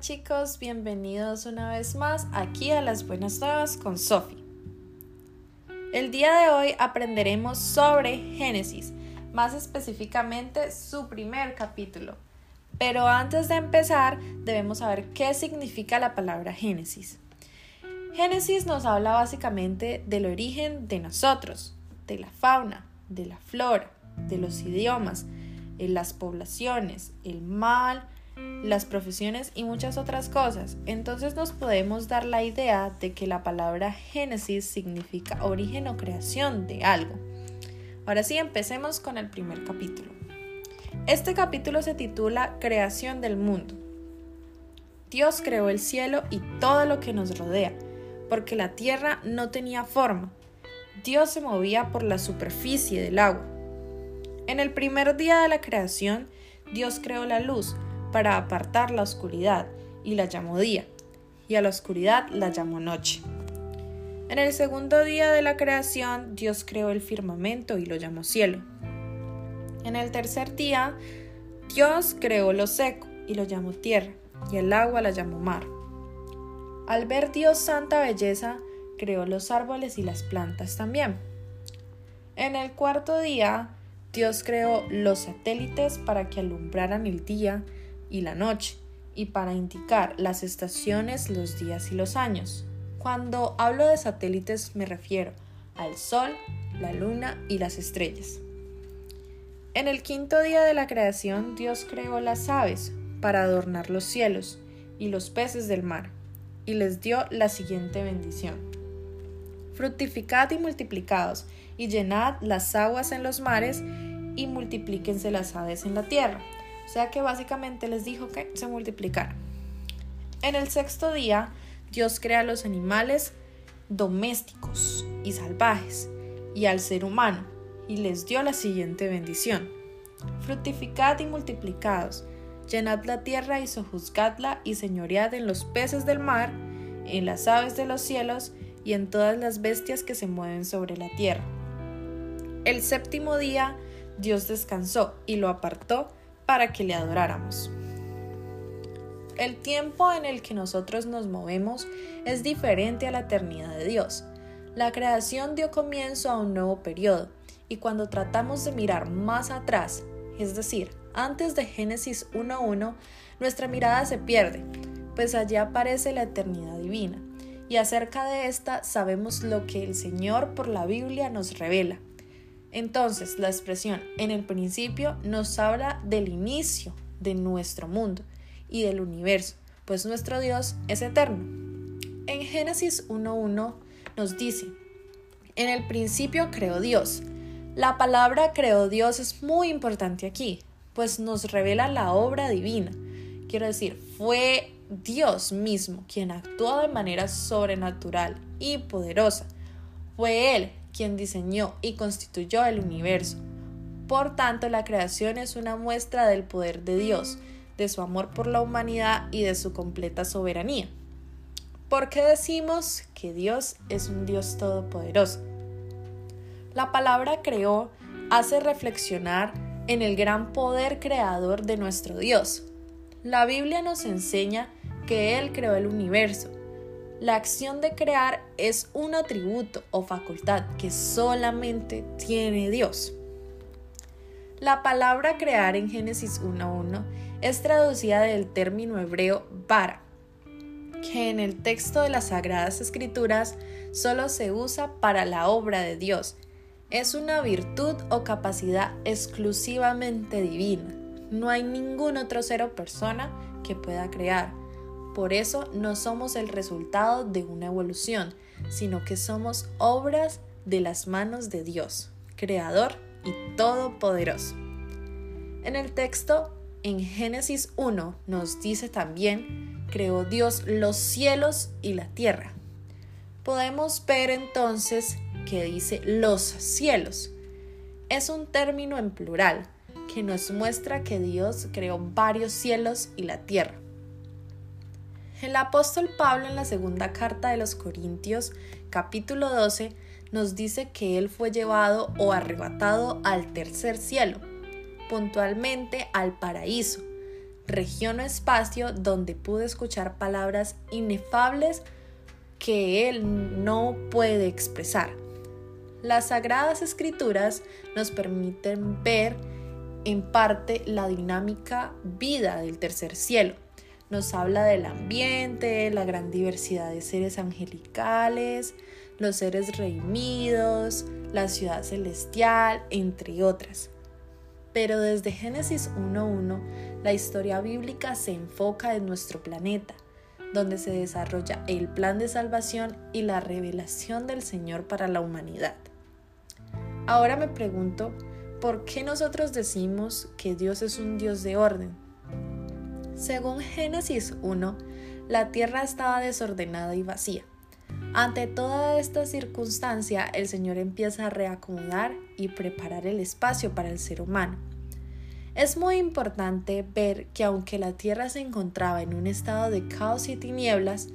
chicos, bienvenidos una vez más aquí a las buenas nuevas con Sophie. El día de hoy aprenderemos sobre Génesis, más específicamente su primer capítulo. Pero antes de empezar debemos saber qué significa la palabra Génesis. Génesis nos habla básicamente del origen de nosotros, de la fauna, de la flora, de los idiomas, de las poblaciones, el mal, las profesiones y muchas otras cosas. Entonces nos podemos dar la idea de que la palabra Génesis significa origen o creación de algo. Ahora sí, empecemos con el primer capítulo. Este capítulo se titula Creación del mundo. Dios creó el cielo y todo lo que nos rodea, porque la tierra no tenía forma. Dios se movía por la superficie del agua. En el primer día de la creación, Dios creó la luz, para apartar la oscuridad, y la llamó día, y a la oscuridad la llamó noche. En el segundo día de la creación, Dios creó el firmamento y lo llamó cielo. En el tercer día, Dios creó lo seco y lo llamó tierra, y el agua la llamó mar. Al ver Dios santa belleza, creó los árboles y las plantas también. En el cuarto día, Dios creó los satélites para que alumbraran el día y la noche, y para indicar las estaciones, los días y los años. Cuando hablo de satélites me refiero al Sol, la Luna y las estrellas. En el quinto día de la creación Dios creó las aves para adornar los cielos y los peces del mar, y les dio la siguiente bendición. Fructificad y multiplicados, y llenad las aguas en los mares, y multiplíquense las aves en la tierra. O sea que básicamente les dijo que se multiplicaran. En el sexto día, Dios crea a los animales domésticos y salvajes y al ser humano y les dio la siguiente bendición. Fructificad y multiplicados, llenad la tierra y sojuzgadla y señoread en los peces del mar, en las aves de los cielos y en todas las bestias que se mueven sobre la tierra. El séptimo día Dios descansó y lo apartó para que le adoráramos. El tiempo en el que nosotros nos movemos es diferente a la eternidad de Dios. La creación dio comienzo a un nuevo periodo y cuando tratamos de mirar más atrás, es decir, antes de Génesis 1.1, nuestra mirada se pierde, pues allí aparece la eternidad divina y acerca de esta sabemos lo que el Señor por la Biblia nos revela. Entonces, la expresión en el principio nos habla del inicio de nuestro mundo y del universo, pues nuestro Dios es eterno. En Génesis 1.1 nos dice, en el principio creó Dios. La palabra creó Dios es muy importante aquí, pues nos revela la obra divina. Quiero decir, fue Dios mismo quien actuó de manera sobrenatural y poderosa. Fue Él quien diseñó y constituyó el universo. Por tanto, la creación es una muestra del poder de Dios, de su amor por la humanidad y de su completa soberanía. ¿Por qué decimos que Dios es un Dios todopoderoso? La palabra creó hace reflexionar en el gran poder creador de nuestro Dios. La Biblia nos enseña que Él creó el universo, la acción de crear es un atributo o facultad que solamente tiene Dios. La palabra crear en Génesis 1.1 es traducida del término hebreo bara, que en el texto de las Sagradas Escrituras solo se usa para la obra de Dios. Es una virtud o capacidad exclusivamente divina. No hay ningún otro ser o persona que pueda crear. Por eso no somos el resultado de una evolución, sino que somos obras de las manos de Dios, Creador y Todopoderoso. En el texto, en Génesis 1, nos dice también, creó Dios los cielos y la tierra. Podemos ver entonces que dice los cielos. Es un término en plural que nos muestra que Dios creó varios cielos y la tierra. El apóstol Pablo en la segunda carta de los Corintios, capítulo 12, nos dice que él fue llevado o arrebatado al tercer cielo, puntualmente al paraíso, región o espacio donde pude escuchar palabras inefables que él no puede expresar. Las sagradas escrituras nos permiten ver en parte la dinámica vida del tercer cielo. Nos habla del ambiente, la gran diversidad de seres angelicales, los seres redimidos, la ciudad celestial, entre otras. Pero desde Génesis 1.1, la historia bíblica se enfoca en nuestro planeta, donde se desarrolla el plan de salvación y la revelación del Señor para la humanidad. Ahora me pregunto, ¿por qué nosotros decimos que Dios es un Dios de orden? Según Génesis 1, la tierra estaba desordenada y vacía. Ante toda esta circunstancia, el Señor empieza a reacomodar y preparar el espacio para el ser humano. Es muy importante ver que aunque la tierra se encontraba en un estado de caos y tinieblas,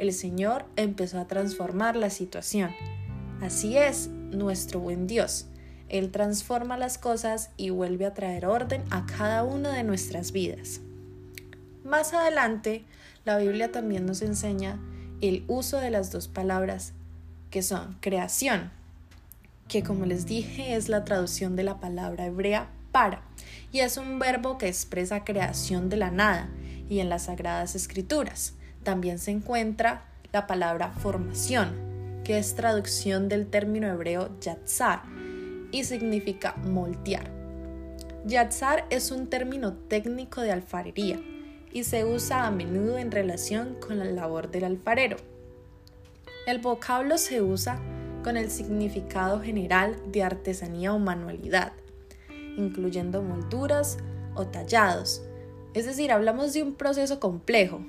el Señor empezó a transformar la situación. Así es nuestro buen Dios. Él transforma las cosas y vuelve a traer orden a cada una de nuestras vidas. Más adelante, la Biblia también nos enseña el uso de las dos palabras que son creación, que como les dije es la traducción de la palabra hebrea para, y es un verbo que expresa creación de la nada, y en las Sagradas Escrituras también se encuentra la palabra formación, que es traducción del término hebreo yatzar, y significa moltear. Yatzar es un término técnico de alfarería, y se usa a menudo en relación con la labor del alfarero. El vocablo se usa con el significado general de artesanía o manualidad, incluyendo molduras o tallados. Es decir, hablamos de un proceso complejo,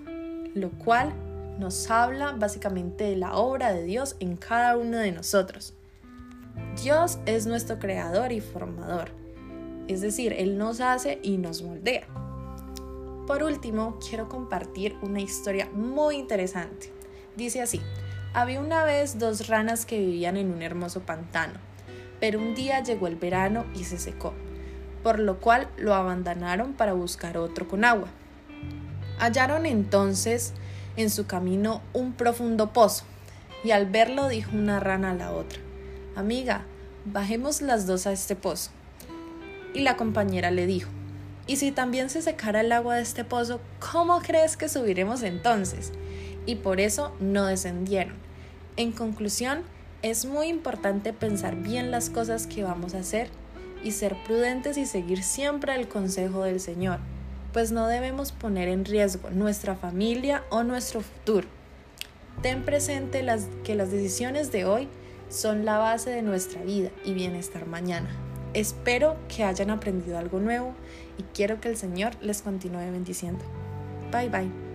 lo cual nos habla básicamente de la obra de Dios en cada uno de nosotros. Dios es nuestro creador y formador, es decir, Él nos hace y nos moldea. Por último, quiero compartir una historia muy interesante. Dice así, había una vez dos ranas que vivían en un hermoso pantano, pero un día llegó el verano y se secó, por lo cual lo abandonaron para buscar otro con agua. Hallaron entonces en su camino un profundo pozo, y al verlo dijo una rana a la otra, Amiga, bajemos las dos a este pozo. Y la compañera le dijo, y si también se secara el agua de este pozo, ¿cómo crees que subiremos entonces? Y por eso no descendieron. En conclusión, es muy importante pensar bien las cosas que vamos a hacer y ser prudentes y seguir siempre el consejo del Señor, pues no debemos poner en riesgo nuestra familia o nuestro futuro. Ten presente que las decisiones de hoy son la base de nuestra vida y bienestar mañana. Espero que hayan aprendido algo nuevo y quiero que el Señor les continúe bendiciendo. Bye bye.